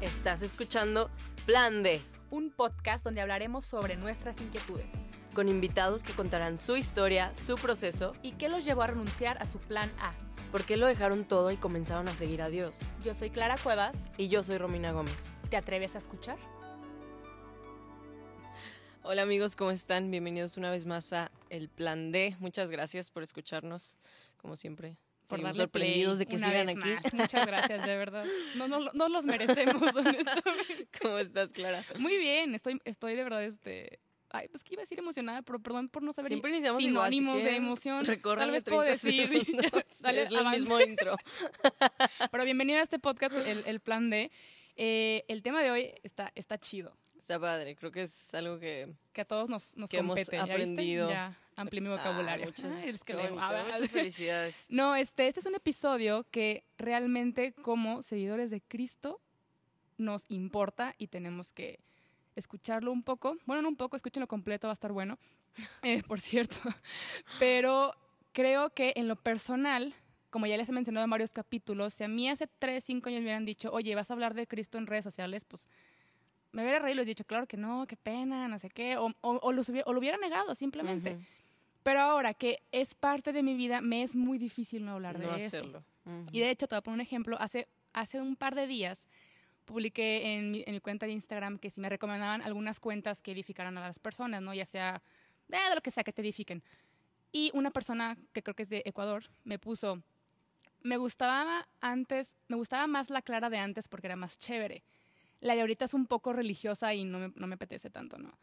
Estás escuchando Plan D, un podcast donde hablaremos sobre nuestras inquietudes con invitados que contarán su historia, su proceso y qué los llevó a renunciar a su plan A. por qué lo dejaron todo y comenzaron a seguir a Dios. Yo soy Clara Cuevas. Y yo soy Romina Gómez. ¿Te atreves a escuchar? Hola amigos, ¿cómo están? Bienvenidos una vez más a El Plan D. Muchas gracias por escucharnos, como siempre. Por Seguimos sorprendidos de que sigan aquí. más. Muchas gracias, de verdad. No, no, no los merecemos, honestamente. ¿Cómo estás, Clara? Muy bien, estoy, estoy de verdad, este... Ay, pues que iba a decir emocionada, pero perdón por no saber Siempre iniciamos igual. si sinónimos de emoción. Tal vez puedo 30 decir. segundos. dale, es el mismo intro. Pero bienvenida a este podcast, el, el plan D. Eh, el tema de hoy está, está chido. Está padre, creo que es algo que... Que a todos nos, nos Que hemos aprendido. Ya amplié mi vocabulario. Ah, muchas, Ay, es que qué leo. bonito, A ver, muchas felicidades. No, este, este es un episodio que realmente como seguidores de Cristo nos importa y tenemos que escucharlo un poco. Bueno, no un poco, escúchenlo completo, va a estar bueno, eh, por cierto. Pero creo que en lo personal, como ya les he mencionado en varios capítulos, si a mí hace 3, 5 años me hubieran dicho, oye, vas a hablar de Cristo en redes sociales, pues me hubiera reído y les dicho, claro que no, qué pena, no sé qué, o, o- o los hubiera- o lo hubiera negado simplemente. Pero ahora que es parte de mi vida, me es muy difícil no hablar de No eso. hacerlo. Y de hecho, te voy a poner un ejemplo. Hace, hace un par de días publiqué en mi, en mi cuenta de Instagram que si me recomendaban algunas cuentas que edificaran a las personas, ¿no? Ya sea de, de lo que sea que te edifiquen. Y una persona que creo que es de Ecuador me puso, me gustaba antes, me gustaba más la Clara de antes porque era más chévere. La de ahorita es un poco religiosa y no me, no me apetece tanto, ¿no?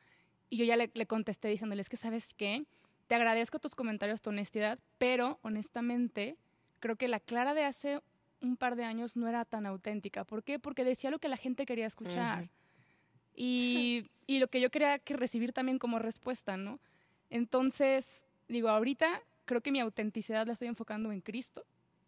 Y yo ya le, le contesté diciéndole, es que sabes qué, te agradezco tus comentarios, tu honestidad, pero honestamente creo que la Clara de hace un par de años no era tan auténtica. ¿Por qué? Porque decía lo que la gente quería escuchar. Y, y lo que yo quería que recibir también como respuesta, ¿no? Entonces, digo, ahorita creo que mi autenticidad la estoy enfocando en Cristo.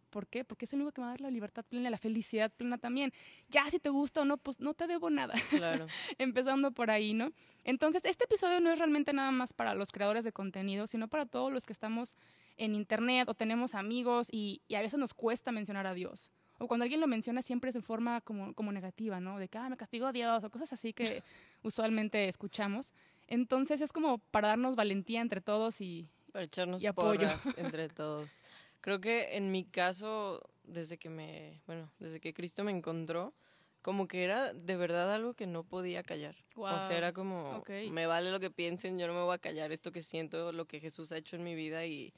¿Por qué? Porque es el único que me va a dar la libertad plena, la felicidad plena también. Ya si te gusta o no, pues no te debo nada Claro. empezando por ahí, ¿no? Entonces, este episodio no es realmente nada más para los creadores de contenido, sino para todos los que estamos en internet o tenemos amigos y, y a veces nos cuesta mencionar a Dios. O cuando alguien lo menciona siempre es en forma como, como negativa, ¿no? De que, ah, me castigó Dios o cosas así que usualmente escuchamos. Entonces es como para darnos valentía entre todos y... Para echarnos Y apoyo. entre todos. Creo que en mi caso, desde que me, bueno, desde que Cristo me encontró, como que era de verdad algo que no podía callar. O Guau, sea, era como, ok. me vale lo que piensen, yo no me voy a callar esto que siento, lo que Jesús ha hecho en mi vida y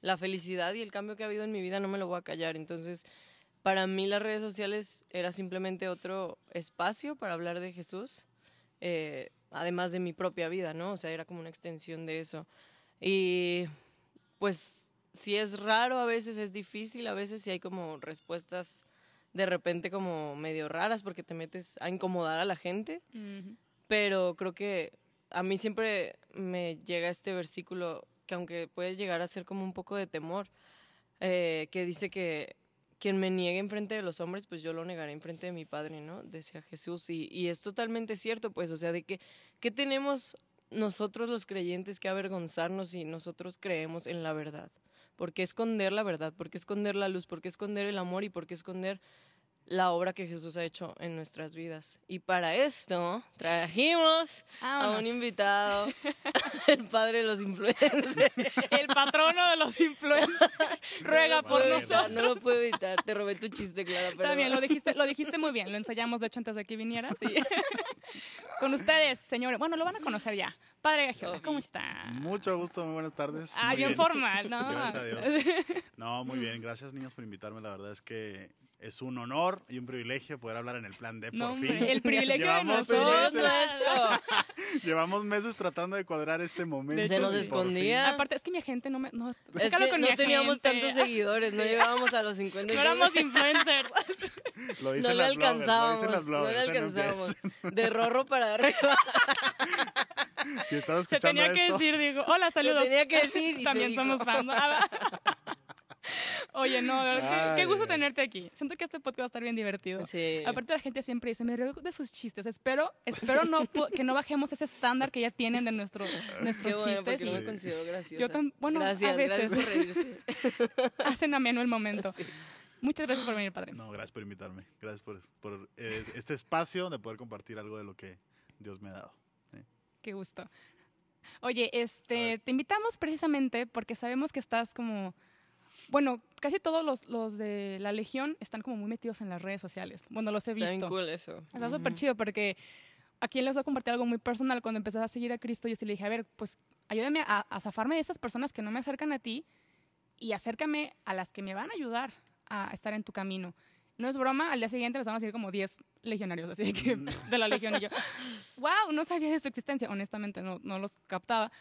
la felicidad y el cambio que ha habido en mi vida no me lo voy a callar. Entonces, para mí las redes sociales era simplemente otro espacio para hablar de Jesús, eh, además de mi propia vida, ¿no? O sea, era como una extensión de eso. Y pues si es raro, a veces es difícil, a veces sí hay como respuestas de repente como medio raras porque te metes a incomodar a la gente, pero creo que a mí siempre me llega este versículo que aunque puede llegar a ser como un poco de temor, eh, que dice que quien me niegue enfrente de los hombres, pues yo lo negaré enfrente de mi Padre, ¿no? Decía Jesús. Y, y es totalmente cierto, pues, o sea, de que, ¿qué tenemos nosotros los creyentes que avergonzarnos si nosotros creemos en la verdad? ¿Por qué esconder la verdad? ¿Por qué esconder la luz? ¿Por qué esconder el amor? ¿Y por qué esconder la obra que Jesús ha hecho en nuestras vidas? Y para esto trajimos a un invitado, el padre de los influencers. El patrono de los influencers ruega No por nosotros. no lo puedo evitar. Te robé tu chiste, Clara. Está perdón. bien, lo dijiste, lo dijiste muy bien. Lo ensayamos, de hecho, antes de que vinieras. Con ustedes, señores. Bueno, lo van a conocer ya. Padre Gagiola, ¿cómo está? Mucho gusto, muy buenas tardes. Ah, Muy bien formal, ¿no? Gracias a Dios. No, muy bien. Gracias, niños, por invitarme. La verdad es que es un honor y un privilegio poder hablar en el plan D por No, fin. el privilegio de Llevamos nosotros. meses. nuestro. Llevamos meses tratando de cuadrar este momento. Se nos escondía. Aparte, es que mi gente no me... No, Es que con no teníamos agente. tantos seguidores, no llegábamos a los 50. No éramos influencers. Lo No dicen le las bloggers, lo alcanzábamos, dicen las no le bloggers, alcanzábamos. No De rorro para arriba. Si estás Se escuchando tenía que decir, digo, hola, saludos. tenía que decir se También somos fans. Ah, Oye, no, de verdad, qué, gusto tenerte aquí. Siento que este podcast va a estar bien divertido. Sí. Aparte la gente siempre dice, me río de sus chistes. Espero, espero no que no bajemos ese estándar que ya tienen de nuestro, Qué nuestros bueno, porque chistes no me considero graciosa. Yo tam- bueno, a gracias, veces. gracias por reírse. hacen ameno el momento. Sí. Muchas gracias por venir, padre. No, gracias por invitarme. Gracias por, por eh, este espacio de poder compartir algo de lo que Dios me ha dado. Qué gusto. Oye, este, te invitamos precisamente porque sabemos que estás como, bueno, casi todos los, los de la Legión están como muy metidos en las redes sociales. Bueno, los he Está visto. cool eso. Está súper chido porque aquí les voy a compartir algo muy personal. Cuando empecé a seguir a Cristo, yo sí le dije, a ver, pues ayúdame a, a zafarme de esas personas que no me acercan a ti y acércame a las que me van a ayudar a estar en tu camino. No es broma, al día siguiente empezaron a seguir como 10 legionarios, así que de la legión y yo, wow, no sabía de su existencia, honestamente no, no los captaba.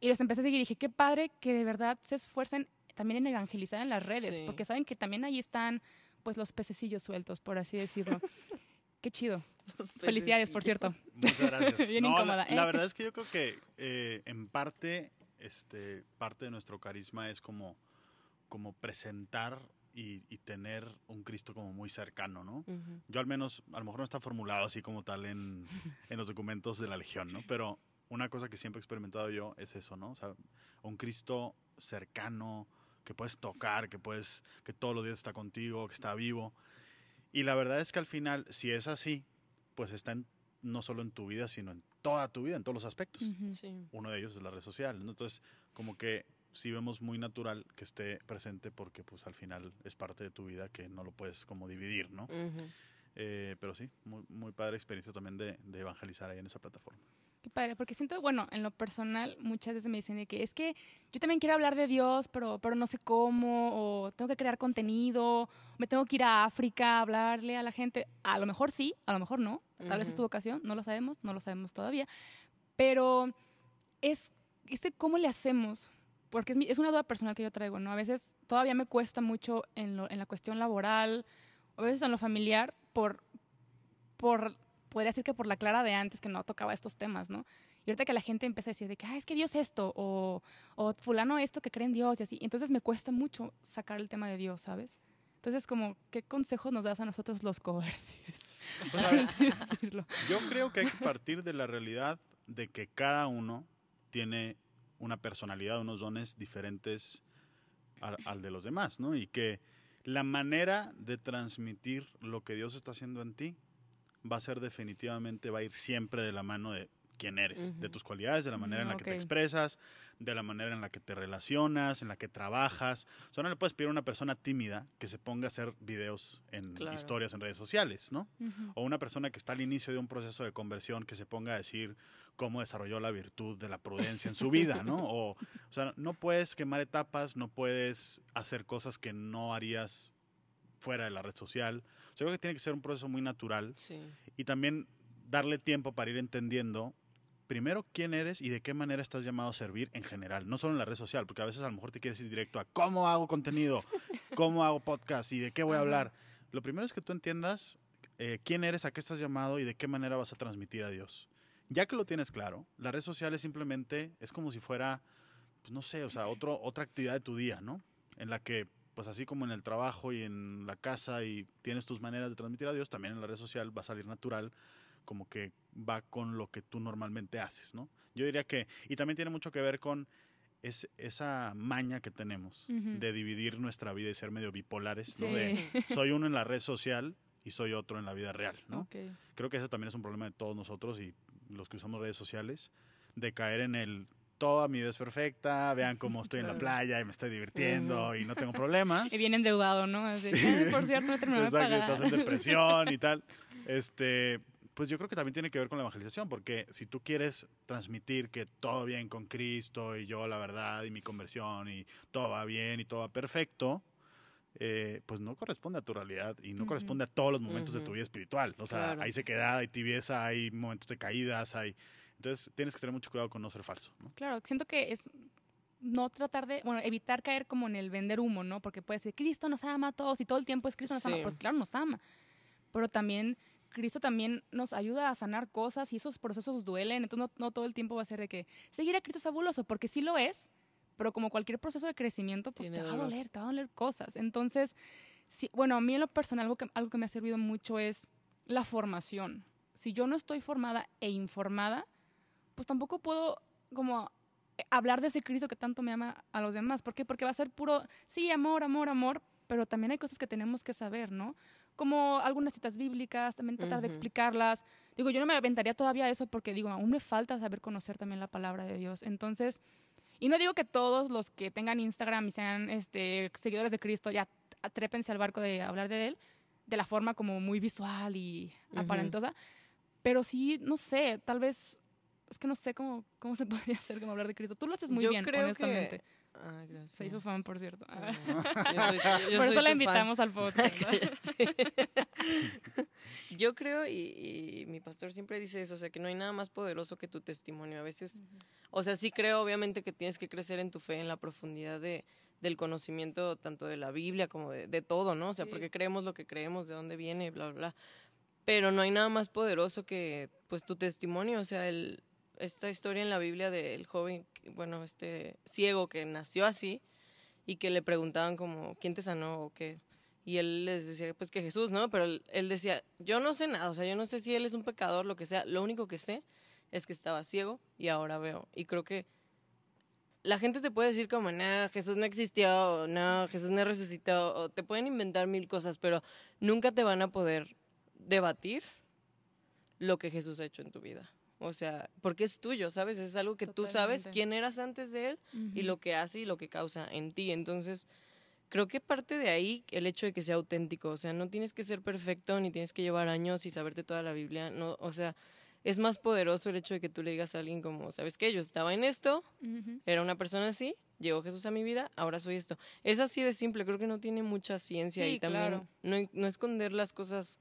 Y los empecé a seguir y dije, qué padre que de verdad se esfuercen también en evangelizar en las redes, Sí. porque saben que también ahí están pues los pececillos sueltos, por así decirlo. qué chido. Felicidades, por cierto. Muchas gracias. Bien No, la- incómoda, La, ¿eh? verdad es que yo creo que eh, en parte, este, parte de nuestro carisma es como, como presentar y, y tener un Cristo como muy cercano, ¿no? Ujú. Yo al menos, a lo mejor no está formulado así como tal en, en los documentos de la Legión, ¿no? Pero una cosa que siempre he experimentado yo es eso, ¿no? O sea, un Cristo cercano, que puedes tocar, que puedes, que todos los días está contigo, que está vivo. Y la verdad es que al final, si es así, pues está en- no solo en tu vida, sino en toda tu vida, en todos los aspectos. Ujú. Sí. Uno de ellos es la red social, ¿no? Entonces, como que sí vemos muy natural que esté presente porque pues al final es parte de tu vida que no lo puedes como dividir, ¿no? Ujú. Eh, pero sí, muy, muy padre experiencia también de, de evangelizar ahí en esa plataforma. Qué padre, porque siento, bueno, en lo personal, muchas veces me dicen de que es que yo también quiero hablar de Dios, pero, pero no sé cómo, o tengo que crear contenido, me tengo que ir a África a hablarle a la gente. A lo mejor sí, a lo mejor no, tal vez es tu vocación, no lo sabemos, no lo sabemos todavía, pero es, este cómo le hacemos, porque es, mi- es una duda personal que yo traigo, ¿no? A veces todavía me cuesta mucho en, lo- en la cuestión laboral, a veces en lo familiar, por, por, podría decir que por la clara de antes que no tocaba estos temas, ¿no? Y ahorita que la gente empieza a decir de que, ah, es que Dios esto, o, o fulano esto que cree en Dios y así, entonces me cuesta mucho sacar el tema de Dios, ¿sabes? Entonces, como, ¿qué consejos nos das a nosotros los cobardes? Pues, yo creo que hay que partir de la realidad de que cada uno tiene una personalidad, unos dones diferentes al, al de los demás, ¿no? Y que la manera de transmitir lo que Dios está haciendo en ti va a ser definitivamente, va a ir siempre de la mano de quién eres, de tus cualidades, de la manera en la que te expresas, de la manera en la que te relacionas, en la que trabajas. O sea, no le puedes pedir a una persona tímida que se ponga a hacer videos en Claro. historias en redes sociales, ¿no? O una persona que está al inicio de un proceso de conversión que se ponga a decir cómo desarrolló la virtud de la prudencia en su vida, ¿no? O, o sea, no puedes quemar etapas, no puedes hacer cosas que no harías fuera de la red social. O sea, creo que tiene que ser un proceso muy natural Sí. y también darle tiempo para ir entendiendo primero quién eres y de qué manera estás llamado a servir en general, no solo en la red social, porque a veces a lo mejor te quieres ir directo a cómo hago contenido, cómo hago podcast y de qué voy a hablar. Lo primero es que tú entiendas eh, quién eres, a qué estás llamado y de qué manera vas a transmitir a Dios. Ya que lo tienes claro, las redes sociales simplemente es como si fuera, pues no sé, o sea, otro, otra actividad de tu día, ¿no? En la que, pues así como en el trabajo y en la casa y tienes tus maneras de transmitir a Dios, también en la red social va a salir natural, como que va con lo que tú normalmente haces, ¿no? Yo diría que, y también tiene mucho que ver con es, esa maña que tenemos Ujú. de dividir nuestra vida y ser medio bipolares, ¿no? Sí. De soy uno en la red social y soy otro en la vida real, ¿no? Ok. Creo que ese también es un problema de todos nosotros y los que usamos redes sociales, de caer en el toda mi vida es perfecta, vean cómo estoy en la playa y me estoy divirtiendo y no tengo problemas. Y bien endeudado, ¿no? Así, "Ay, por cierto, no Exacto, estás en depresión y tal. Este, pues yo creo que también tiene que ver con la evangelización, porque si tú quieres transmitir que todo bien con Cristo y yo la verdad y mi conversión y todo va bien y todo va perfecto, eh, pues no corresponde a tu realidad y no Ujú. corresponde a todos los momentos de tu vida espiritual. O sea, Claro. hay sequedad, hay tibieza, hay momentos de caídas, hay... Entonces tienes que tener mucho cuidado con no ser falso. ¿no? Claro, siento que es no tratar de, bueno, evitar caer como en el vender humo, ¿no? Porque puede decir, Cristo nos ama a todos y todo el tiempo es Cristo nos ama. Sí. Pues claro, nos ama. Pero también Cristo también nos ayuda a sanar cosas y esos procesos duelen. Entonces no, no todo el tiempo va a ser de que seguir a Cristo es fabuloso, porque sí lo es, pero como cualquier proceso de crecimiento, pues Tiene te va a doler, te va a doler cosas. Entonces, sí, bueno, a mí en lo personal algo que, algo que me ha servido mucho es la formación. Si yo no estoy formada e informada, pues tampoco puedo como hablar de ese Cristo que tanto me ama a los demás. ¿Por qué? Porque va a ser puro, sí, amor, amor, amor, pero también hay cosas que tenemos que saber, ¿no? Como algunas citas bíblicas, también tratar de Ujú. explicarlas. Digo, yo no me aventaría todavía a eso porque digo, aún me falta saber conocer también la palabra de Dios. Entonces, y no digo que todos los que tengan Instagram y sean este, seguidores de Cristo ya atrépense al barco de hablar de él de la forma como muy visual y Ujú. aparentosa, pero sí, no sé, tal vez, es que no sé cómo, cómo se podría hacer como hablar de Cristo. Tú lo haces muy Yo bien, creo honestamente. que... Ah, gracias. Se hizo fan, por cierto. Ah, yo soy- yo por eso la fan. invitamos al podcast. Yo creo, y, y mi pastor siempre dice eso, o sea, que no hay nada más poderoso que tu testimonio. A veces, o sea, sí creo obviamente que tienes que crecer en tu fe, en la profundidad de, del conocimiento tanto de la Biblia como de, de todo, ¿no? O sea, Sí. porque creemos lo que creemos, de dónde viene, bla, bla, bla. Pero no hay nada más poderoso que, pues, tu testimonio, o sea, el, esta historia en la Biblia del joven, bueno, este ciego que nació así y que le preguntaban como, ¿quién te sanó o qué? Y él les decía, pues que Jesús, ¿no? Pero él, él decía, yo no sé nada, o sea, yo no sé si él es un pecador, lo que sea, lo único que sé es que estaba ciego y ahora veo. Y creo que la gente te puede decir como, no, Jesús no existió, o no, Jesús no resucitó, o te pueden inventar mil cosas, pero nunca te van a poder debatir lo que Jesús ha hecho en tu vida. O sea, porque es tuyo, ¿sabes? Es algo que tú sabes quién eras antes de él y lo que hace y lo que causa en ti. Entonces, creo que parte de ahí el hecho de que sea auténtico. O sea, no tienes que ser perfecto ni tienes que llevar años y saberte toda la Biblia. No, o sea, es más poderoso el hecho de que tú le digas a alguien como, ¿sabes qué? Yo estaba en esto, era una persona así, llegó Jesús a mi vida, ahora soy esto. Es así de simple, creo que no tiene mucha ciencia Sí, y también claro. no, no esconder las cosas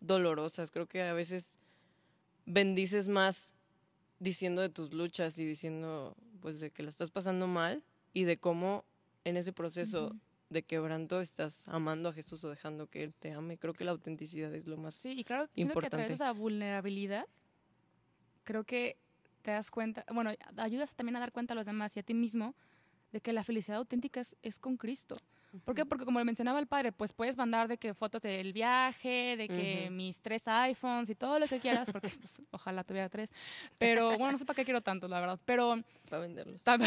dolorosas. Creo que a veces bendices más diciendo de tus luchas y diciendo pues de que la estás pasando mal y de cómo en ese proceso de quebranto estás amando a Jesús o dejando que Él te ame. Creo que la autenticidad es lo más... Sí, y claro, siento que a través de Importante. esa vulnerabilidad, creo que te das cuenta, bueno, ayudas también a dar cuenta a los demás y a ti mismo de que la felicidad auténtica es, es con Cristo. ¿Por qué? Porque como le mencionaba el padre, pues puedes mandar de que fotos del viaje, de que mis tres iPhones y todo lo que quieras, porque pues, ojalá tuviera tres. Pero bueno, no sé para qué quiero tantos, la verdad. Pero Para venderlos. Para-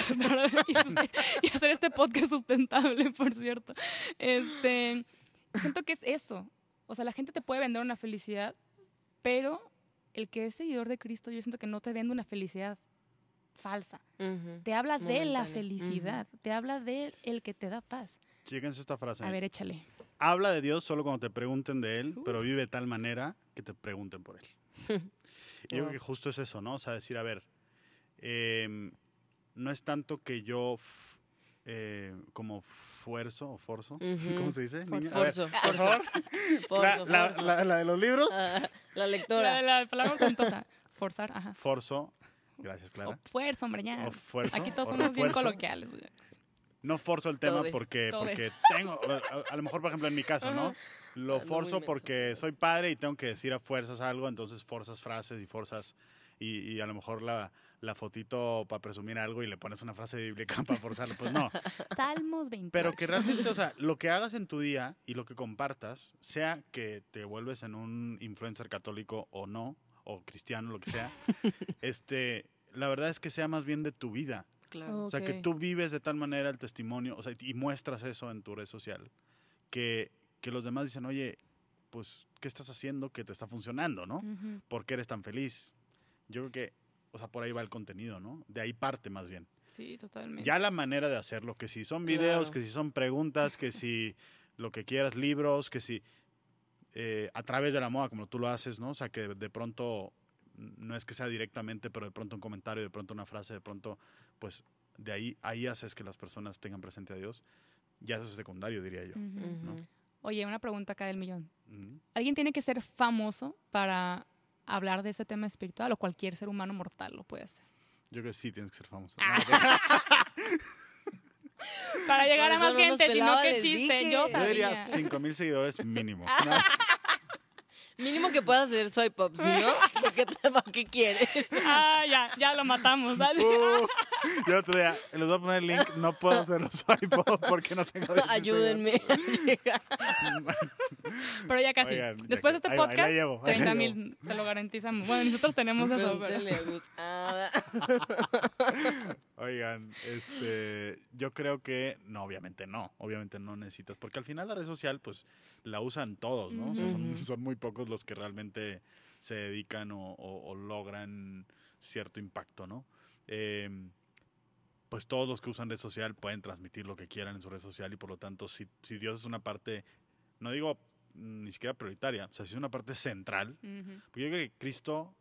y, hacer este podcast sustentable, por cierto. Este, siento que es eso. O sea, la gente te puede vender una felicidad, pero el que es seguidor de Cristo, yo siento que no te vende una felicidad falsa. Te habla de la felicidad, te habla de el que te da paz. Chéquense esta frase. A ver, échale. Habla de Dios solo cuando te pregunten de Él, pero vive de tal manera que te pregunten por Él. Y yo creo que justo es eso, ¿no? O sea, decir, a ver, em, no es tanto que yo eh, como fuerzo o forzo. ¿cómo se dice? ver, Forzo, por forzo, favor, forzo, la, la- forzo. la- la de los libros, Ah, la lectora. la palabra ostentosa. Forzar, ajá. forzo, gracias Clara, O fuerza, hombre, ya. o fuerzo, Aquí todos o somos bien coloquiales. No forzo el tema Todes, porque, todes. porque tengo, a, a lo mejor por ejemplo en mi caso, ¿no? Lo forzo menso, porque soy padre y tengo que decir a fuerzas algo, entonces forzas frases y forzas y, y a lo mejor la, la fotito para presumir algo y le pones una frase bíblica para forzarlo, pues no. Salmos 28. Pero que realmente, o sea, lo que hagas en tu día y lo que compartas, sea que te vuelves en un influencer católico o no, o cristiano, lo que sea, este, la verdad es que sea más bien de tu vida. Claro. O sea, que tú vives de tal manera el testimonio, o sea, y muestras eso en tu red social, que, que los demás dicen, oye, pues, ¿qué estás haciendo que te está funcionando, no? Ujú. ¿Por qué eres tan feliz? Yo creo que, o sea, por ahí va el contenido, ¿no? De ahí parte más bien. Sí, totalmente. Ya la manera de hacerlo, que si son videos, Claro. que si son preguntas, que si lo que quieras, libros, que si eh, a través de la moda, como tú lo haces, ¿no? O sea, que de pronto no es que sea directamente, pero de pronto un comentario, de pronto una frase, de pronto, pues de ahí, ahí haces que las personas tengan presente a Dios. Ya eso es secundario, diría yo. Ujú. Ujú. Oye, una pregunta acá del millón. Ujú. ¿Alguien tiene que ser famoso para hablar de ese tema espiritual o cualquier ser humano mortal lo puede hacer? Yo creo que sí tienes que ser famoso. Ah. Para llegar a más no gente, sino que chiste, dije. yo Yo sabía. diría 5 mil seguidores mínimo. ¿no? Mínimo que puedas hacer swipe up, si no, ¿para qué, qué quieres? Ah, ya, ya lo matamos. ¿vale? Uh, yo te diría, les voy a poner el link, no puedo hacerlo swipe up porque no tengo 10,000 Ayúdenme. Pero ya casi. Oigan, ya Después de este ahí ahí podcast, llevo, ahí la 30 llevo. mil, te lo garantizamos. Bueno, nosotros tenemos eso, pero... Oigan, este, yo creo que no, obviamente no, obviamente no necesitas, porque al final la red social, pues, la usan todos, ¿no? O sea, son, son muy pocos los que realmente se dedican o, o- o logran cierto impacto, ¿no? Em, pues todos los que usan red social pueden transmitir lo que quieran en su red social y por lo tanto, si, si Dios es una parte, no digo ni siquiera prioritaria, o sea, si es una parte central, Ujú. porque yo creo que Cristo,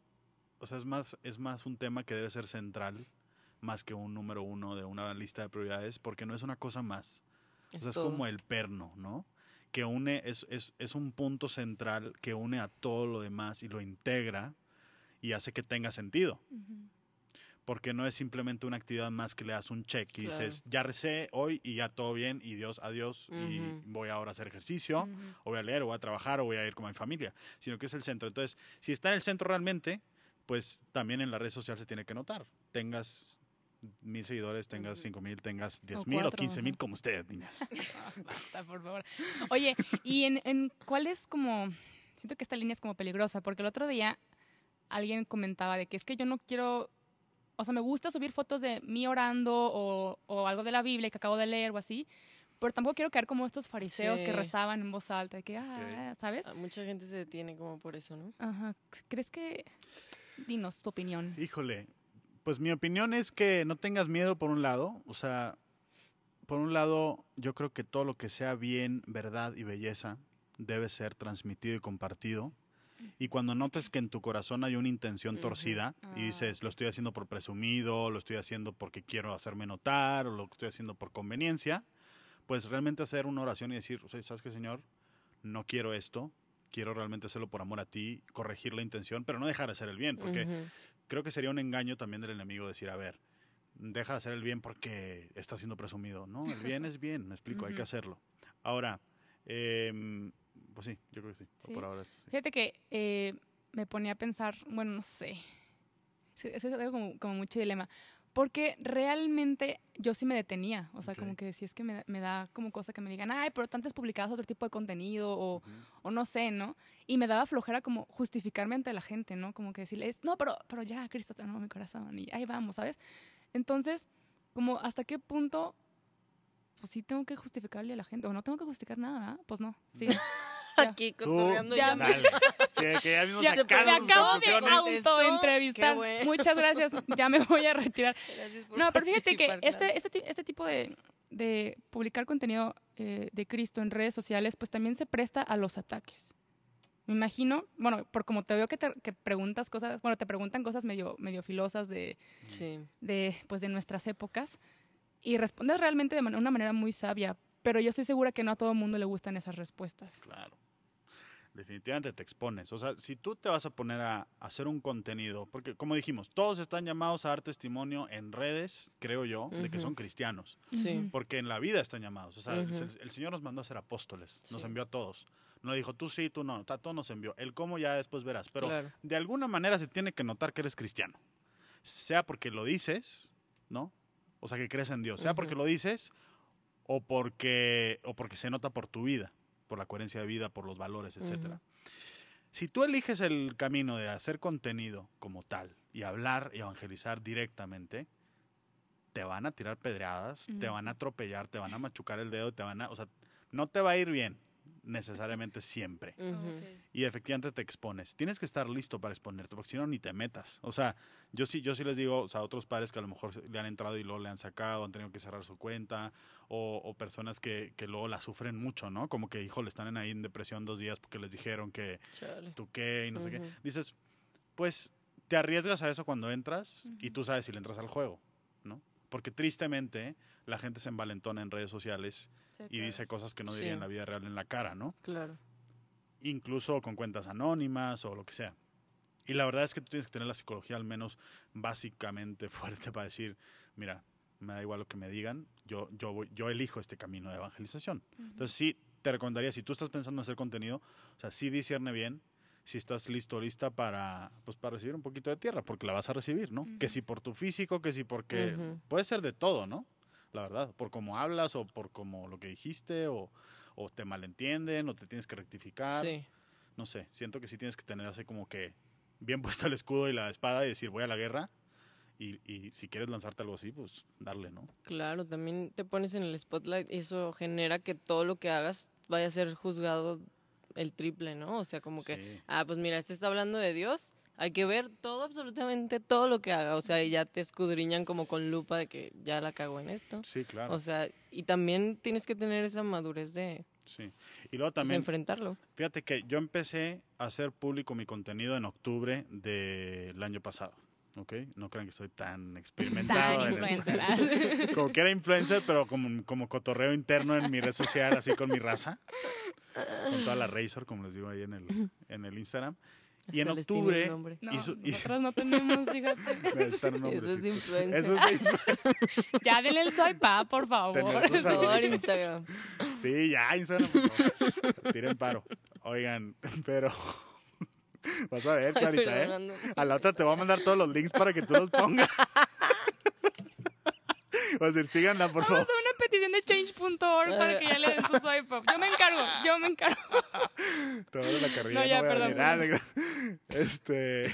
o sea, es más, es más un tema que debe ser central, más que un número uno de una lista de prioridades, porque no es una cosa más. O sea, es todo. como el perno, ¿no? Que une, es, es, es un punto central que une a todo lo demás y lo integra y hace que tenga sentido. Ujú. Porque no es simplemente una actividad más que le das un check y Claro. dices, ya recé hoy y ya todo bien y Dios, adiós y voy ahora a hacer ejercicio o voy a leer, o voy a trabajar, o voy a ir con mi familia, sino que es el centro. Entonces, si está en el centro realmente, pues también en la red social se tiene que notar. Tengas mil seguidores, tengas cinco mil, tengas diez O mil o quince mil, como ustedes, niñas. Basta, por favor. Oye, ¿y en, en cuál es como... Siento que esta línea es como peligrosa, porque el otro día alguien comentaba de que es que yo no quiero... O sea, me gusta subir fotos de mí orando o, o algo de la Biblia que acabo de leer o así, pero tampoco quiero caer como estos fariseos que rezaban en voz alta, que, ah, ¿sabes? Ah, Mucha gente se detiene como por eso, ¿no? Ajá. ¿Crees que... Dinos tu opinión. Híjole, pues mi opinión es que no tengas miedo por un lado, o sea, por un lado, yo creo que todo lo que sea bien, verdad y belleza debe ser transmitido y compartido. Y cuando notes que en tu corazón hay una intención torcida y Ah. dices, lo estoy haciendo por presumido, lo estoy haciendo porque quiero hacerme notar, o lo estoy haciendo por conveniencia, pues realmente hacer una oración y decir, ¿sabes qué, Señor? No quiero esto, quiero realmente hacerlo por amor a ti, corregir la intención, pero no dejar de hacer el bien, porque creo que sería un engaño también del enemigo decir, a ver, deja de hacer el bien porque está siendo presumido. No, el bien es bien, me explico, hay que hacerlo. Ahora, em, pues sí, yo creo que sí, Sí. por ahora esto sí. Fíjate que eh, me ponía a pensar, bueno, no sé, Sí, es algo como, como mucho dilema, porque realmente yo sí me detenía, o sea, Ok. como que si es que me, me da como cosa que me digan, ay, pero antes publicabas otro tipo de contenido o, Ujú. o no sé, ¿no? Y me daba flojera como justificarme ante la gente, ¿no? Como que decirles, no, pero, pero ya, Cristo sanó mi corazón y ahí vamos, ¿sabes? Entonces, como hasta qué punto, pues sí tengo que justificarle a la gente, o no tengo que justificar nada, ¿verdad? Pues no, sí. Aquí cotorreando Ya ya. me- Dale. Sí, que ya mismo Ya, sacaron me acabo de autoentrevistar. bueno. Muchas gracias. Ya me voy a retirar. Gracias por No, pero fíjate que este, este, este tipo de, de publicar contenido eh, de Cristo en redes sociales, pues también se presta a los ataques. Me imagino, bueno, por como te veo que, te, que preguntas cosas, bueno, te preguntan cosas medio, medio filosas de, Sí. de, pues, de nuestras épocas y respondes realmente de man- una manera muy sabia, pero yo estoy segura que no a todo el mundo le gustan esas respuestas. Claro. Definitivamente te expones. O sea, si tú te vas a poner a hacer un contenido, porque como dijimos, todos están llamados a dar testimonio en redes, creo yo, de que son cristianos. Sí. Porque en la vida están llamados. O sea, el- Ujú. el, el Señor nos mandó a ser apóstoles, nos envió a todos. No le dijo tú sí, tú no, a todos nos envió. El cómo ya después verás. Pero claro. de alguna manera se tiene que notar que eres cristiano. Sea porque lo dices, ¿no? O sea, que crees en Dios. Sea porque lo dices o porque, o porque se nota por tu vida, por la coherencia de vida, por los valores, etcétera. Si tú eliges el camino de hacer contenido como tal y hablar y evangelizar directamente, te van a tirar pedreadas, te van a atropellar, te van a machucar el dedo, te van a, o sea, no te va a ir bien necesariamente siempre. Y efectivamente te expones. Tienes que estar listo para exponerte, porque si no, ni te metas. O sea, yo sí, yo sí les digo o sea, a otros padres que a lo mejor le han entrado y luego le han sacado, han tenido que cerrar su cuenta, o, o personas que, que luego la sufren mucho, ¿no? Como que, hijo, le están en ahí en depresión dos días porque les dijeron que Chale. tú qué y no sé qué. Dices, pues te arriesgas a eso cuando entras y tú sabes si le entras al juego, ¿no? Porque tristemente la gente se envalentona en redes sociales y dice cosas que no diría Sí. en la vida real en la cara, ¿no? Claro. incluso con cuentas anónimas o lo que sea. Y la verdad es que tú tienes que tener la psicología al menos básicamente fuerte para decir, mira, me da igual lo que me digan, yo, yo, voy, yo elijo este camino de evangelización. Entonces sí, te recomendaría, si tú estás pensando en hacer contenido, o sea, sí discierne bien si estás listo o lista para, pues, para recibir un poquito de tierra, porque la vas a recibir, ¿no? Que si por tu físico, que si porque... Puede ser de todo, ¿no? La verdad, por cómo hablas o por cómo lo que dijiste o, o te malentienden o te tienes que rectificar. Sí. No sé, siento que sí tienes que tener así como que bien puesto el escudo y la espada y decir voy a la guerra. Y, y si quieres lanzarte algo así, pues darle, ¿no? Claro, también te pones en el spotlight y eso genera que todo lo que hagas vaya a ser juzgado el triple, ¿no? O sea, como que, ah, pues mira, este está hablando de Dios, hay que ver todo, absolutamente todo lo que haga. O sea, y ya te escudriñan como con lupa de que ya la cago en esto. Sí, claro. O sea, y también tienes que tener esa madurez de sí. Y luego pues, también, enfrentarlo. fíjate que yo empecé a hacer público mi contenido en octubre del año pasado. ¿Ok? No crean que soy tan experimentado. Tan en como que era influencer, pero como, como cotorreo interno en mi red social, así con mi raza. Con toda la Razor, como les digo ahí en el, en el Instagram. Y en octubre. No, hizo- nosotros no tenemos, fíjate. Eso es de influencer. Eso es de influ- Ya denle el swipe up, por favor. Por favor. Instagram. Sí, ya, Instagram. por favor. Tiren paro. Oigan, pero. Vas a ver, Ay, Clarita, ¿eh? perdonando. A la otra te voy a mandar todos los links para que tú los pongas. Vas a decir, síganla, por Vamos favor. Petición de change.org para que ya le den su swipe up. Yo me encargo, yo me encargo. Te voy a dar la carrilla. No, ya, perdón, Este.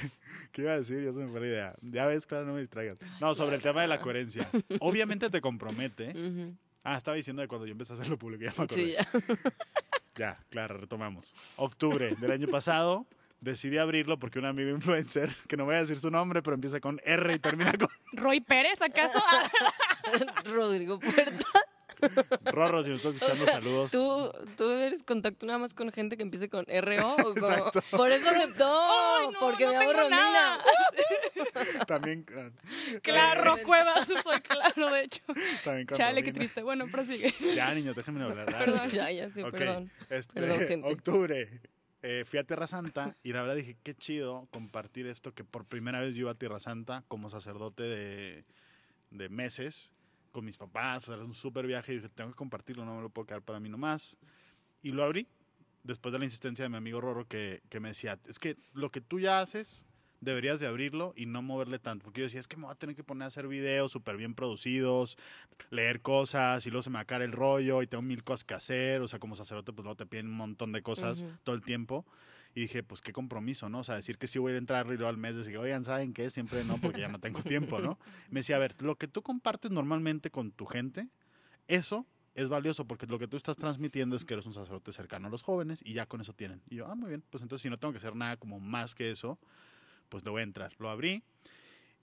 ¿Qué iba a decir? Ya se me fue la idea. Ya ves, claro, no me distraigas. No, sobre el tema de la coherencia. Obviamente te compromete. Ah, estaba diciendo de cuando yo empecé a hacerlo público. Ya me acordé. Sí, ya. Ya, claro, retomamos. Octubre del año pasado decidí abrirlo porque un amigo influencer, que no voy a decir su nombre, pero empieza con R y termina con ¿Roy Pérez, acaso? Rodrigo Puerta. Rorro. Si me estás escuchando, saludos. ¿Tú, tú eres contacto nada más con gente que empiece con RO. ¿o. Por eso aceptó. No, porque no me tengo Romina. nada. También, Claro, Cuevas, soy claro, de hecho. también con Chale, qué triste. Bueno, prosigue. Ya, niño, déjenme hablar. dale. Perdón. Ya, ya Ok, perdón. este, Perdón, gente. octubre. eh, fui a Tierra Santa y la verdad dije, qué chido compartir esto que por primera vez yo iba a Tierra Santa como sacerdote de, de meses con mis papás. O sea, era un súper viaje y dije, tengo que compartirlo, no me lo puedo quedar para mí nomás. Y lo abrí después de la insistencia de mi amigo Rorro que, que me decía, es que lo que tú ya haces deberías de abrirlo y no moverle tanto. Porque yo decía, es que me voy a tener que poner a hacer videos súper bien producidos, leer cosas y luego se me va a caer el rollo y tengo mil cosas que hacer. O sea, como sacerdote, pues luego te piden un montón de cosas todo el tiempo. Y dije, pues qué compromiso, ¿no? O sea, decir que sí voy a entrar y luego al mes decir, oigan, ¿saben qué? Siempre no, porque ya no tengo tiempo, ¿no? Me decía, a ver, lo que tú compartes normalmente con tu gente, eso es valioso porque lo que tú estás transmitiendo es que eres un sacerdote cercano a los jóvenes y ya con eso tienen. Y yo, ah, muy bien, pues entonces si no tengo que hacer nada como más que eso, pues lo voy a entrar. Lo abrí.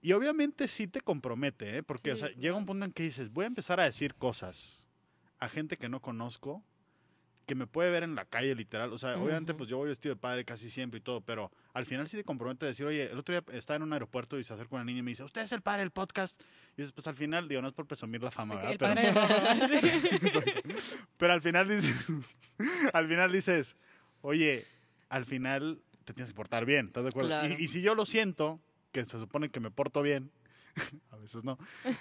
Y obviamente sí te compromete, ¿eh? Porque o sea, llega un punto en que dices, voy a empezar a decir cosas a gente que no conozco, que me puede ver en la calle literal. O sea, obviamente pues yo voy vestido de padre casi siempre y todo, pero al final sí te compromete a decir, oye, el otro día estaba en un aeropuerto y se acerca una niña y me dice, usted es el padre del podcast. Y dices, pues al final, digo, no es por presumir la fama, ¿verdad? El Pero- padre de Rorro. pero al final dices, al final dices, oye, al final te tienes que portar bien, ¿estás de acuerdo? Claro. Y, y si yo lo siento, que se supone que me porto bien, a veces no,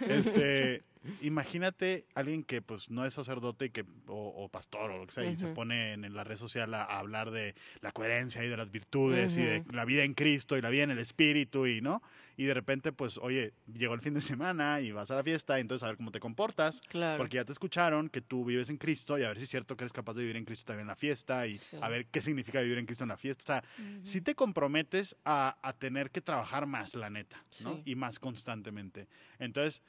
este, imagínate alguien que pues no es sacerdote y que, o, o pastor o lo que sea, y se pone en la red social a, a hablar de la coherencia y de las virtudes y de la vida en Cristo y la vida en el Espíritu y, ¿no? Y de repente, pues, oye, llegó el fin de semana y vas a la fiesta, entonces a ver cómo te comportas. Claro. Porque ya te escucharon que tú vives en Cristo y a ver si es cierto que eres capaz de vivir en Cristo también en la fiesta y Sí. a ver qué significa vivir en Cristo en la fiesta. O sea, si te comprometes a, a tener que trabajar más, la neta, ¿no? Sí. Y más constantemente. Entonces,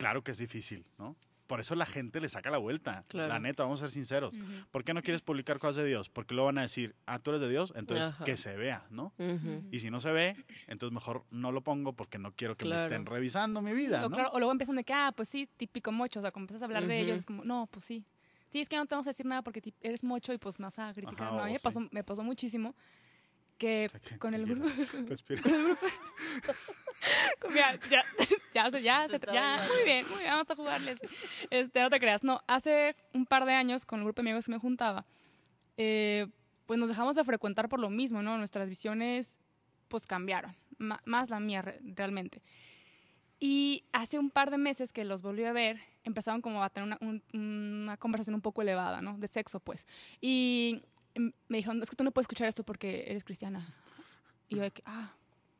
claro que es difícil, ¿no? Por eso la gente le saca la vuelta. Claro. La neta, vamos a ser sinceros. ¿Por qué no quieres publicar cosas de Dios? Porque luego van a decir, ah, tú eres de Dios, entonces Ajá. que se vea, ¿no? Y si no se ve, entonces mejor no lo pongo porque no quiero que me estén revisando mi vida, O, ¿no? claro, o luego empiezan de que, ah, pues sí, típico mocho. O sea, como empiezas a hablar de ellos, es como, no, pues sí. Sí, es que no te vamos a decir nada porque eres mocho y pues me vas a criticar. Ajá, no, a mí me sí. pasó, me pasó muchísimo que O sea, que- con el grupo... Ya, ya, ya, Se ya, muy bien, muy bien, vamos a jugarles. Este, no te creas, no, hace un par de años con el grupo de amigos que me juntaba, eh, pues nos dejamos de frecuentar por lo mismo, ¿no? Nuestras visiones, pues cambiaron, ma- más la mía re- realmente. Y hace un par de meses que los volví a ver, empezaron como a tener una, un- una conversación un poco elevada, ¿no? De sexo, pues. Y mm, me dijeron, es que tú no puedes escuchar esto porque eres cristiana. Y yo de que, ah,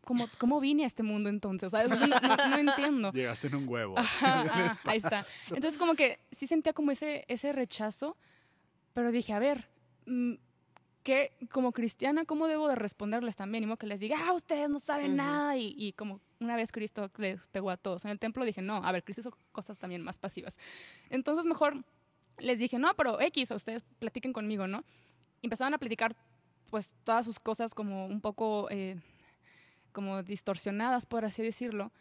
¿cómo, cómo vine a este mundo entonces? ¿Sabes? No, no- no entiendo. Llegaste en un huevo. Ajá, ah, ahí está. Entonces como que sí sentía como ese, ese rechazo Pero dije, a ver, mm, ¿qué, como cristiana, ¿cómo debo de responderles también? Y modo que les diga, ah, ustedes no saben Ujú. nada. Y, y como una vez Cristo les pegó a todos en el templo, dije, no, a ver, Cristo hizo cosas también más pasivas. Entonces mejor les dije, no, pero X, ustedes platiquen conmigo, ¿no? Y empezaban a platicar, pues, todas sus cosas como un poco, eh, como distorsionadas, por así decirlo.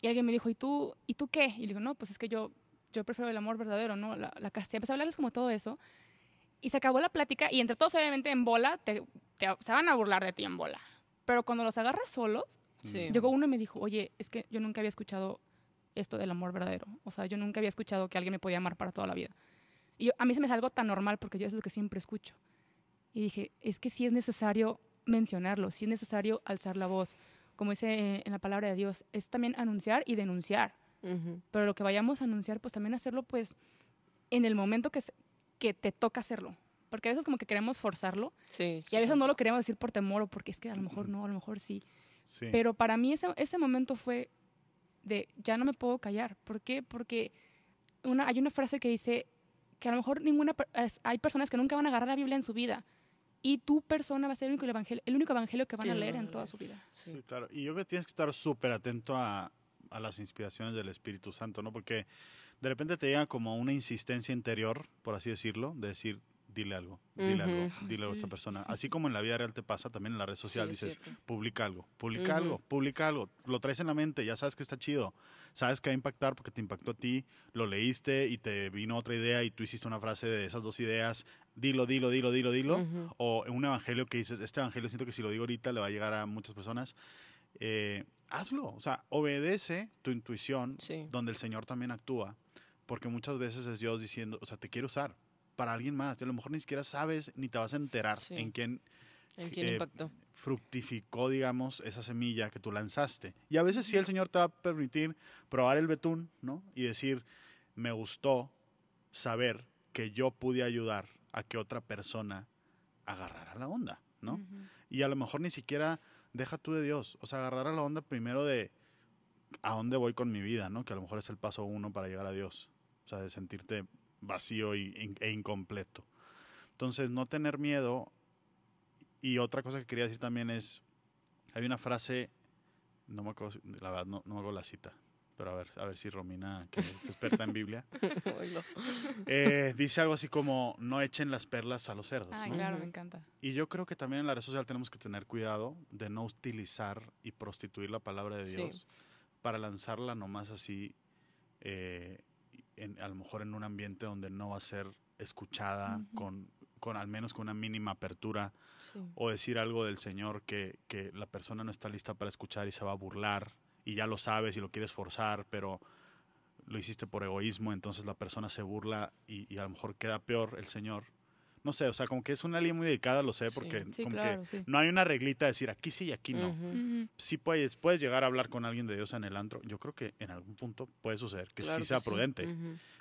Y alguien me dijo, ¿y tú, ¿y tú qué? Y le digo, no, pues es que yo, yo prefiero el amor verdadero, ¿no? La, la castidad. Empecé a hablarles como todo eso. Y se acabó la plática y entre todos, obviamente, en bola, te, te- se van a burlar de ti en bola. Pero cuando los agarras solos, Sí. llegó uno y me dijo, oye, es que yo nunca había escuchado esto del amor verdadero. O sea, yo nunca había escuchado que alguien me podía amar para toda la vida. Y yo- a mí se me algo tan normal porque yo es lo que siempre escucho. Y dije, es que sí es necesario mencionarlo, sí es necesario alzar la voz. Como dice eh, en la palabra de Dios, es también anunciar y denunciar. Ujú. Pero lo que vayamos a anunciar, pues también hacerlo pues en el momento que, se- que te toca hacerlo. Porque a veces como que queremos forzarlo Sí, y a veces sí. no lo queremos decir por temor o porque es que a lo mejor no, a lo mejor sí. Sí. Pero para mí ese, ese momento fue de ya no me puedo callar. ¿Por qué? Porque una, hay una frase que dice que a lo mejor ninguna hay personas que nunca van a agarrar la Biblia en su vida y tu persona va a ser el único evangelio, el único evangelio que van a leer en toda su vida. Sí. Sí, claro. Y yo creo que tienes que estar súper atento a, a las inspiraciones del Espíritu Santo, ¿no? Porque de repente te llega como una insistencia interior, por así decirlo, de decir, dile algo, dile algo, dile algo a esta persona. Así como en la vida real te pasa, también en la red social Sí, dices, publica algo, publica algo, publica algo. Lo traes en la mente, ya sabes que está chido. Sabes que va a impactar porque te impactó a ti, lo leíste y te vino otra idea y tú hiciste una frase de esas dos ideas. Dilo, dilo, dilo, dilo, dilo Ujú. o un evangelio que dices, este evangelio siento que si lo digo ahorita le va a llegar a muchas personas, eh, hazlo, o sea, obedece tu intuición Sí. donde el Señor también actúa, porque muchas veces es Dios diciendo, o sea, te quiero usar para alguien más, y a lo mejor ni siquiera sabes ni te vas a enterar Sí. en quién ¿En quién eh, impactó? fructificó, digamos, esa semilla que tú lanzaste. Y a veces sí el Señor te va a permitir probar el betún, ¿no? Y decir, me gustó saber que yo pude ayudar a que otra persona agarrara la onda, ¿no? Y a lo mejor ni siquiera deja tú de Dios, o sea, agarrar a la onda primero de a dónde voy con mi vida, ¿no? Que a lo mejor es el paso uno para llegar a Dios, o sea, de sentirte vacío y- e incompleto. Entonces, no tener miedo. Y otra cosa que quería decir también es, hay una frase, no me acuerdo, la verdad, no, no me acuerdo la cita, pero a ver, a ver si Romina, que es experta en Biblia, eh, dice algo así como, no echen las perlas a los cerdos. ¿no? claro, me encanta. Y yo creo que también en la red social tenemos que tener cuidado de no utilizar y prostituir la palabra de Sí. Dios para lanzarla nomás así, eh, en- a lo mejor en un ambiente donde no va a ser escuchada con, con al menos con una mínima apertura Sí. o decir algo del Señor que, que la persona no está lista para escuchar y se va a burlar y ya lo sabes y lo quieres forzar, pero lo hiciste por egoísmo, entonces la persona se burla y, y a lo mejor queda peor el Señor. No sé, o sea, como que es una línea muy delicada, lo sé, Sí. porque Sí, como claro, que sí. no hay una reglita de decir aquí sí y aquí no. Ujú. Sí puedes, puedes llegar a hablar con alguien de Dios en el antro. Yo creo que en algún punto puede suceder que Claro sí que sea prudente,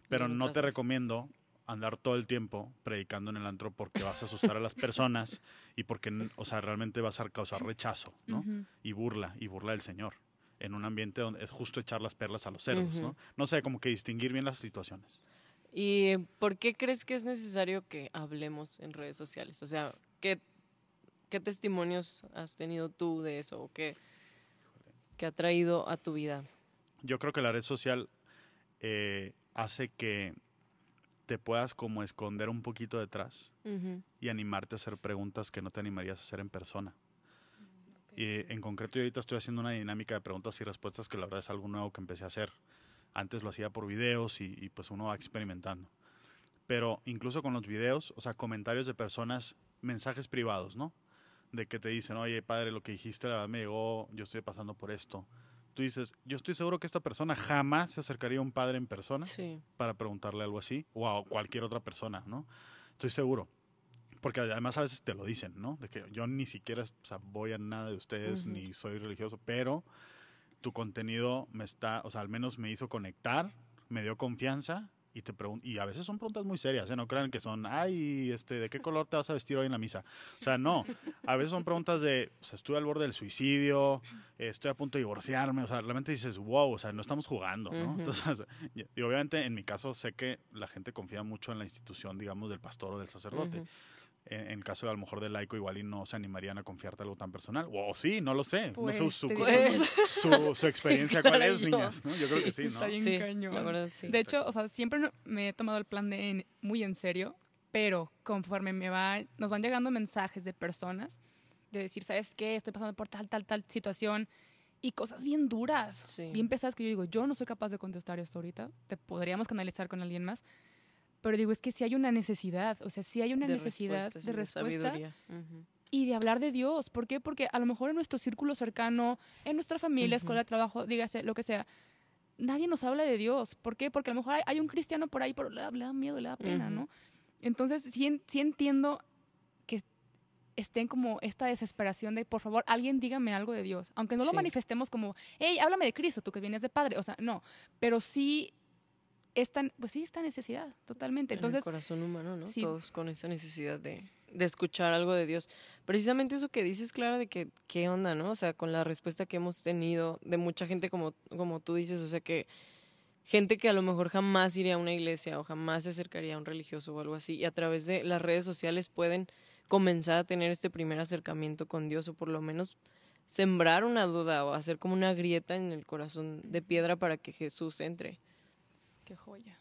pero no te recomiendo andar todo el tiempo predicando en el antro porque vas a asustar a las personas y porque, o sea, realmente vas a causar rechazo, ¿no? Y burla, y burla del Señor, en un ambiente donde es justo echar las perlas a los cerdos. ¿no? No sé, como que distinguir bien las situaciones. ¿Y por qué crees que es necesario que hablemos en redes sociales? O sea, ¿qué, qué testimonios has tenido tú de eso? ¿O qué, qué ha traído a tu vida? Yo creo que la red social eh, hace que te puedas como esconder un poquito detrás y animarte a hacer preguntas que no te animarías a hacer en persona. Y en concreto, yo ahorita estoy haciendo una dinámica de preguntas y respuestas que la verdad es algo nuevo que empecé a hacer. Antes lo hacía por videos y, y, pues uno va experimentando. Pero incluso con los videos, o sea, comentarios de personas, mensajes privados, ¿no? De que te dicen, oye, padre, lo que dijiste la verdad me llegó, yo estoy pasando por esto. Tú dices, yo estoy seguro que esta persona jamás se acercaría a un padre en persona Sí. para preguntarle algo así o a cualquier otra persona, ¿no? Estoy seguro. Porque además a veces te lo dicen, ¿no? De que yo ni siquiera o sea, voy a nada de ustedes, ni soy religioso, pero tu contenido me está, o sea, al menos me hizo conectar, me dio confianza y te y a veces son preguntas muy serias, ¿eh? no crean que son, ay, este, ¿de qué color te vas a vestir hoy en la misa? O sea, no, a veces son preguntas de, o sea, estoy al borde del suicidio, eh, estoy a punto de divorciarme, o sea, realmente dices, wow, o sea, no estamos jugando, ¿no? Entonces, y, obviamente en mi caso sé que la gente confía mucho en la institución, digamos, del pastor o del sacerdote. Ujú. En, en caso de a lo mejor del laico, igual y no se animarían a confiarte algo tan personal. O, sí, no lo sé. Pues, no sé su, te su, su- su experiencia cuál es, yo. niñas, ¿no? Yo creo que sí, ¿no? Está bien Sí, cañón. la verdad sí. De hecho, o sea, siempre me he tomado el plan de en- muy en serio, pero conforme me va, nos van llegando mensajes de personas de decir, ¿sabes qué? Estoy pasando por tal, tal, tal situación y cosas bien duras, Sí. bien pesadas que yo digo, yo no soy capaz de contestar esto ahorita, te podríamos canalizar con alguien más, pero digo, es que si hay una necesidad, o sea, si hay una De necesidad de respuesta y de hablar de Dios. ¿Por qué? Porque a lo mejor en nuestro círculo cercano, en nuestra familia, Ujú. escuela, trabajo, dígase lo que sea, nadie nos habla de Dios. ¿Por qué? Porque a lo mejor hay, hay un cristiano por ahí, pero le da, le da miedo, le da pena. ¿no? Entonces, sí, sí entiendo que estén como esta desesperación de, por favor, alguien dígame algo de Dios. Aunque no lo Sí. manifestemos como, hey, háblame de Cristo, tú que vienes de padre. O sea, no. Pero sí, esta, pues sí, esta necesidad, totalmente. en Entonces, el corazón humano, ¿no? sí. Todos con esa necesidad de, de escuchar algo de Dios. Precisamente eso que dices, Clara, de que qué onda, ¿no? O sea, con la respuesta que hemos tenido de mucha gente como, como tú dices, o sea, que gente que a lo mejor jamás iría a una iglesia o jamás se acercaría a un religioso o algo así, y a través de las redes sociales pueden comenzar a tener este primer acercamiento con Dios o por lo menos sembrar una duda o hacer como una grieta en el corazón de piedra para que Jesús entre. Qué joya.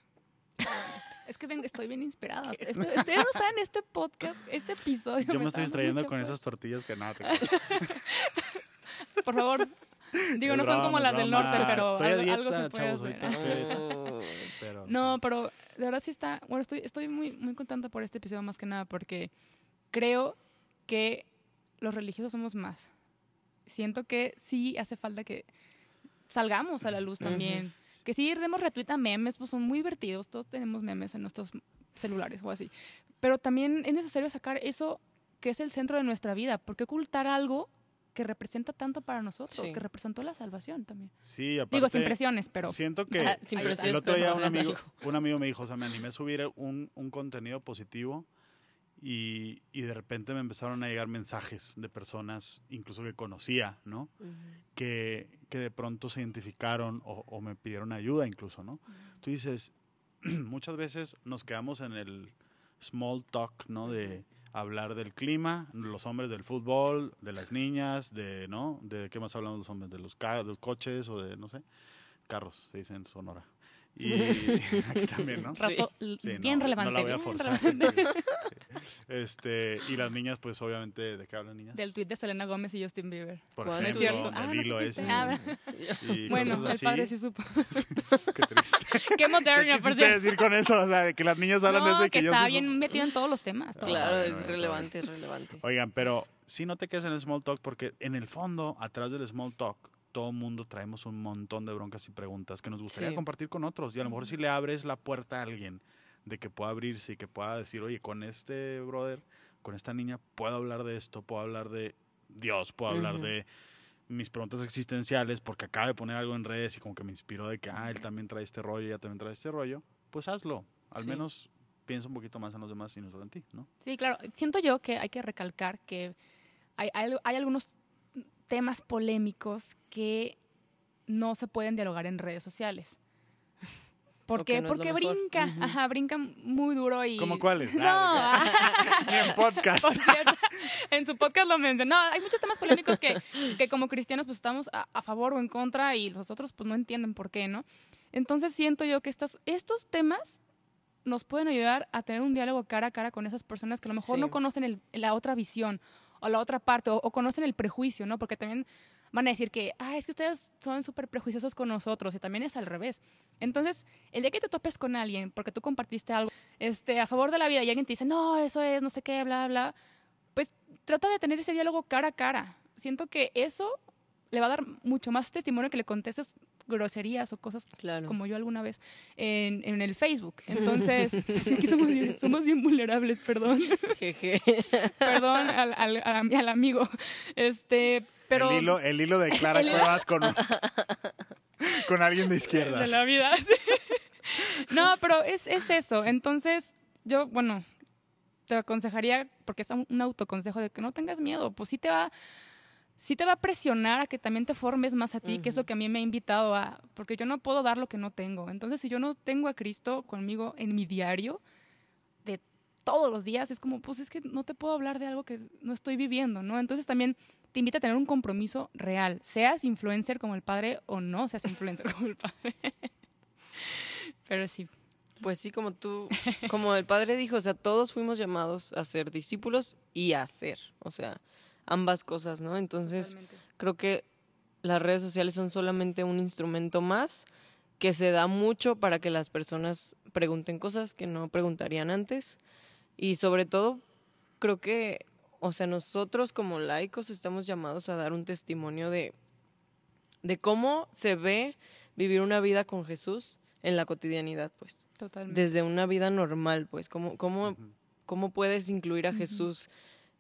Es que vengo- estoy bien inspirada. Estoy- estoy- Ustedes no saben este podcast, este episodio. Yo me estoy distrayendo con esas tortillas que nada. te Por favor. Digo, Es no son como las del norte, pero Estoy a algo, dieta, algo se puede chavos, hacer. ahorita estoy a dieta. Pero, No, pero de verdad sí está. Bueno, estoy, estoy muy, muy contenta por este episodio más que nada porque creo que los religiosos somos más. Siento que sí hace falta que salgamos a la luz también. Que sí demos retweet a memes, pues son muy divertidos. Todos tenemos memes en nuestros celulares o así. Pero también es necesario sacar eso que es el centro de nuestra vida. ¿Por qué ocultar algo que representa tanto para nosotros? Sí. Que representó la salvación también. Sí, aparte, Digo, sin presiones, pero... Siento que sin el- otro día un amigo, un amigo me dijo, o sea, me animé a subir un, un contenido positivo y, y de repente me empezaron a llegar mensajes de personas, incluso que conocía, ¿no? Ujú. Que, que de pronto se identificaron o, o me pidieron ayuda incluso, ¿no? Tú dices, muchas veces nos quedamos en el small talk, ¿no? De hablar del clima, los hombres del fútbol, de las niñas, de, ¿no? De qué más hablamos los hombres, de los, de los coches o de, no sé, carros, se dice en Sonora. Y aquí también, ¿no? Sí. Sí, bien no, relevante. No la voy a forzar. Este, y las niñas, pues obviamente, ¿de qué hablan niñas? Del tweet de Selena Gómez y Justin Bieber. Por ¿Cuál? ejemplo, ¿Es cierto? Ah, no ese. Ah, y bueno, cosas el así. padre sí supo. Qué triste. Qué ¿Qué moderno, por quisiste decir con eso? O sea, de que las niñas hablan de No, eso y que que, yo está sí bien supo. metido en todos los temas. todos. Claro. Saben, es no saben. relevante, es relevante. Oigan, pero si no te quedes en el small talk porque en el fondo, atrás del small talk, todo mundo traemos un montón de broncas y preguntas que nos gustaría Sí. compartir con otros. Y a lo mejor si le abres la puerta a alguien de que pueda abrirse y que pueda decir, oye, con este brother, con esta niña, puedo hablar de esto, puedo hablar de Dios, puedo hablar de mis preguntas existenciales porque acaba de poner algo en redes y como que me inspiró de que, ah, él también trae este rollo, ella también trae este rollo, pues hazlo. Al Sí. menos piensa un poquito más en los demás y no solo en ti, ¿no? Sí, claro. Siento yo que hay que recalcar que hay, hay, hay algunos temas polémicos que no se pueden dialogar en redes sociales. ¿Por qué? no Porque brinca, ajá, brinca muy duro y... ¿Cómo cuáles? No, Ah, Ni en podcast. por cierto, en su podcast lo mencionó. No, hay muchos temas polémicos que, que como cristianos pues estamos a, a favor o en contra y los otros pues no entienden por qué, ¿no? Entonces siento yo que estos, estos temas nos pueden ayudar a tener un diálogo cara a cara con esas personas que a lo mejor Sí. no conocen el- la otra visión o la otra parte o, conocen el prejuicio, ¿no? Porque también van a decir que, ah, es que ustedes son súper prejuiciosos con nosotros y también es al revés. Entonces, el día que te topes con alguien porque tú compartiste algo este, a favor de la vida y alguien te dice, no, eso es, no sé qué, bla, bla, pues trata de tener ese diálogo cara a cara. Siento que eso le va a dar mucho más testimonio que le contestes groserías o cosas Claro. como yo alguna vez en, en el Facebook. Entonces, pues, sí, aquí somos bien, somos bien vulnerables, perdón. Jeje. perdón al, al, al- al amigo. Este, pero... el, hilo, el hilo de Clara Cuevas con, con alguien de izquierdas. de la vida. sí. No, pero es, es eso. Entonces, yo, bueno, te aconsejaría, porque es un un autoconsejo de que no tengas miedo, pues sí te va, sí te va a presionar a que también te formes más a ti, que es lo que a mí me ha invitado a, porque yo no puedo dar lo que no tengo. Entonces, si yo no tengo a Cristo conmigo en mi diario, de todos los días, es como, pues es que no te puedo hablar de algo que no estoy viviendo, ¿no? Entonces también te invita a tener un compromiso real, seas influencer como el padre o no seas influencer como el padre. Pero sí, Pues sí, como tú, como el padre dijo, o sea, todos fuimos llamados a ser discípulos y a ser, o sea, ambas cosas, ¿no? Entonces, totalmente. creo que las redes sociales son solamente un instrumento más que se da mucho para que las personas pregunten cosas que no preguntarían antes y sobre todo creo que, o sea, nosotros como laicos estamos llamados a dar un testimonio de, de cómo se ve vivir una vida con Jesús en la cotidianidad, pues Totalmente. desde una vida normal, pues, cómo, cómo, cómo puedes incluir a. Jesús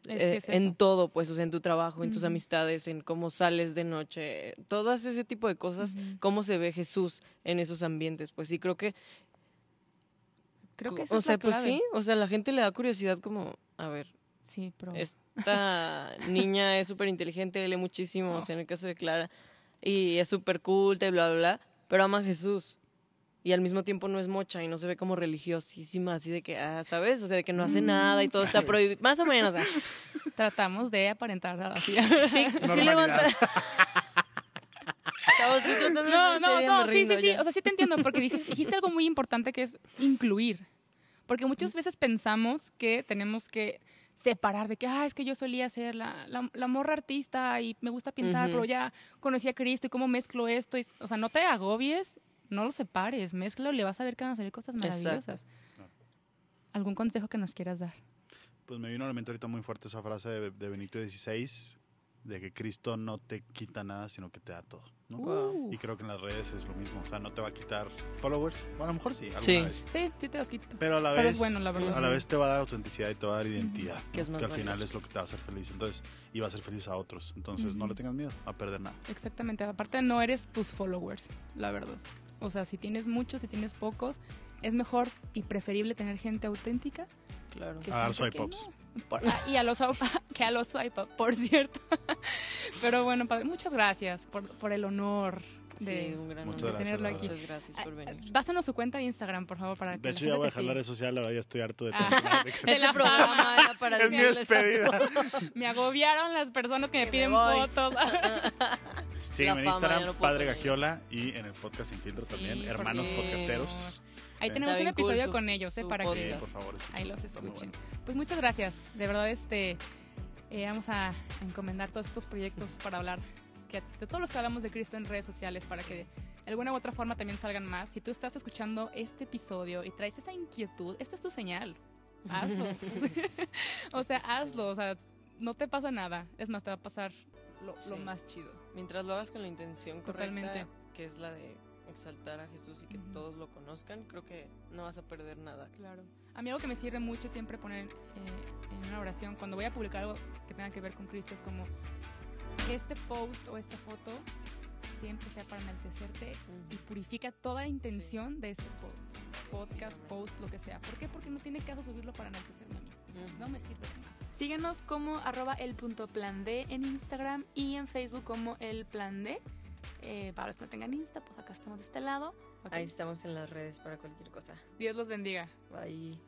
Es eh, que es en eso. todo, pues, o sea, en tu trabajo, en tus amistades, en cómo sales de noche, todas ese tipo de cosas, cómo se ve Jesús en esos ambientes, pues sí, creo que, Creo que o esa es sea, la pues sí, o sea, la gente le da curiosidad como, a ver, Sí, pero esta niña es súper inteligente, lee muchísimo, o sea, en el caso de Clara, y es súper culta y bla, bla, bla, pero ama a Jesús. Y al mismo tiempo no es mocha y no se ve como religiosísima, así de que, ah, ¿sabes? O sea, de que no hace nada y todo está prohibido. Más o menos. ah. tratamos de aparentar así. Sí, sí levanta. No, no, no, me sí, sí, sí. O sea, sí te entiendo, porque dices- dijiste algo muy importante que es incluir. Porque muchas veces pensamos que tenemos que separar de que, ah, es que yo solía ser la, la, la morra artista y me gusta pintar, Ujú. pero ya conocí a Cristo y cómo mezclo esto. Y- o sea, no te agobies, no lo separes, mezclo y le vas a ver que van a salir cosas Exacto. maravillosas. ¿Algún consejo que nos quieras dar? Pues me vino a la mente ahorita muy fuerte esa frase de, de Benito XVI, de que Cristo no te quita nada, sino que te da todo. ¿no? Wow. Y creo que en las redes es lo mismo. O sea, no te va a quitar followers. Bueno, a lo mejor sí, alguna Sí. vez. Sí, sí te los quito. Pero a la Pero vez, es bueno, la verdad. a la vez te va a dar autenticidad y te va a dar identidad. Que es más al final es lo que te va a hacer feliz. Entonces, y va a hacer feliz a otros. Entonces, no le tengas miedo a perder nada. Exactamente. Aparte, no eres tus followers, la verdad. O sea, si tienes muchos, si tienes pocos, es mejor y preferible tener gente auténtica Claro. que A dar gente que swipe ups. no. Por- ah, y a los swipe- que a los swipe up, por cierto. Pero bueno, padre, muchas gracias por, por el honor de, Sí, un gran Muchas honor. gracias, tenerlo aquí. Muchas gracias por Ah, venir. Dásenos su cuenta de Instagram, por favor, para que De hecho, ya voy a dejar la red social, verdad ya estoy harto de Ah. tanto. de la programa para Es mi despedida. Me agobiaron las personas que me Que me piden voy. fotos. Sígueme en Instagram, no Padre con ella. Gagiola, y en el podcast Sin Filtro también, Sí, Hermanos porque- Podcasteros. Ahí Está tenemos un bien cool episodio su- con ellos, ¿eh? Para Sí, que podcast. por favor, ahí los escuchen. bueno. Pues muchas gracias. De verdad, este eh, vamos a encomendar todos estos proyectos para hablar que, de todos los que hablamos de Cristo en redes sociales para que de alguna u otra forma también salgan más. Si tú estás escuchando este episodio y traes esa inquietud, esta es tu señal. Hazlo. o sea, hazlo. O sea, no te pasa nada. Es más, te va a pasar lo, más chido. Mientras lo hagas con la intención correcta, Totalmente. que es la de exaltar a Jesús y que todos lo conozcan, creo que no vas a perder nada. Claro. A mí algo que me sirve mucho es siempre poner eh, en una oración, cuando voy a publicar algo que tenga que ver con Cristo, es como que este post o esta foto siempre sea para enaltecerte y purifica toda la intención de este post, podcast, post, lo que sea. ¿Por qué? Porque no tiene caso subirlo para enaltecerme a mí. O sea, Ujú. No me sirve de nada. Síguenos como arroba el punto plan D en Instagram y en Facebook como el plan D. Eh, para los que no tengan Insta, pues acá estamos de este lado. Ahí estamos en las redes para cualquier cosa. Dios los bendiga. Bye.